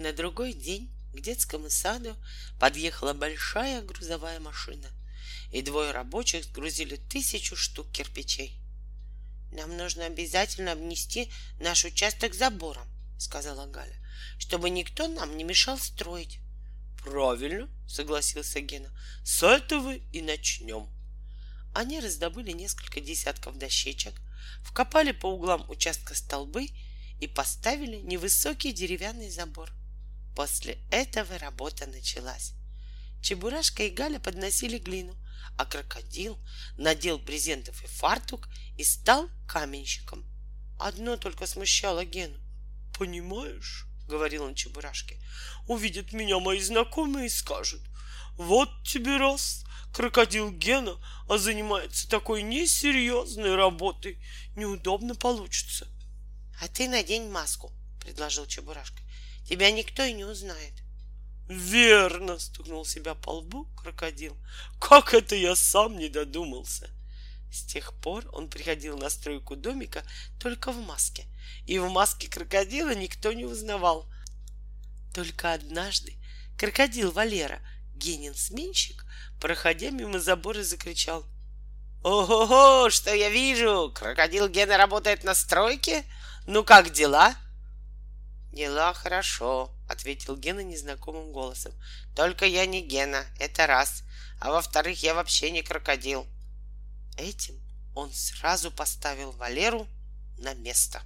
На другой день к детскому саду подъехала большая грузовая машина, и двое рабочих сгрузили тысячу штук кирпичей. «Нам нужно обязательно обнести наш участок забором», — сказала Галя, «чтобы никто нам не мешал строить». Правильно, согласился Гена. С этого и начнем. Они раздобыли несколько десятков дощечек, вкопали по углам участка столбы и поставили невысокий деревянный забор. После этого работа началась. Чебурашка и Галя подносили глину, а крокодил надел брезентов и фартук и стал каменщиком. Одно только смущало Гену. «Понимаешь?» — говорил он Чебурашке. «Увидят меня мои знакомые и скажут, вот тебе раз, крокодил Гена, а занимается такой несерьезной работой. Неудобно получится». «А ты надень маску», — предложил Чебурашка. «Тебя никто и не узнает». Верно, стукнул себя по лбу крокодил. Как это я сам не додумался. С тех пор он приходил на стройку домика только в маске, и в маске крокодила никто не узнавал. Только однажды крокодил Валера, Генин сменщик, проходя мимо забора, закричал. «Ого-го, что я вижу! Крокодил Гена работает на стройке? Ну как дела?» «Дела хорошо», — ответил Гена незнакомым голосом. «Только я не Гена, это раз. А во-вторых, я вообще не крокодил». Этим он сразу поставил Валеру на место.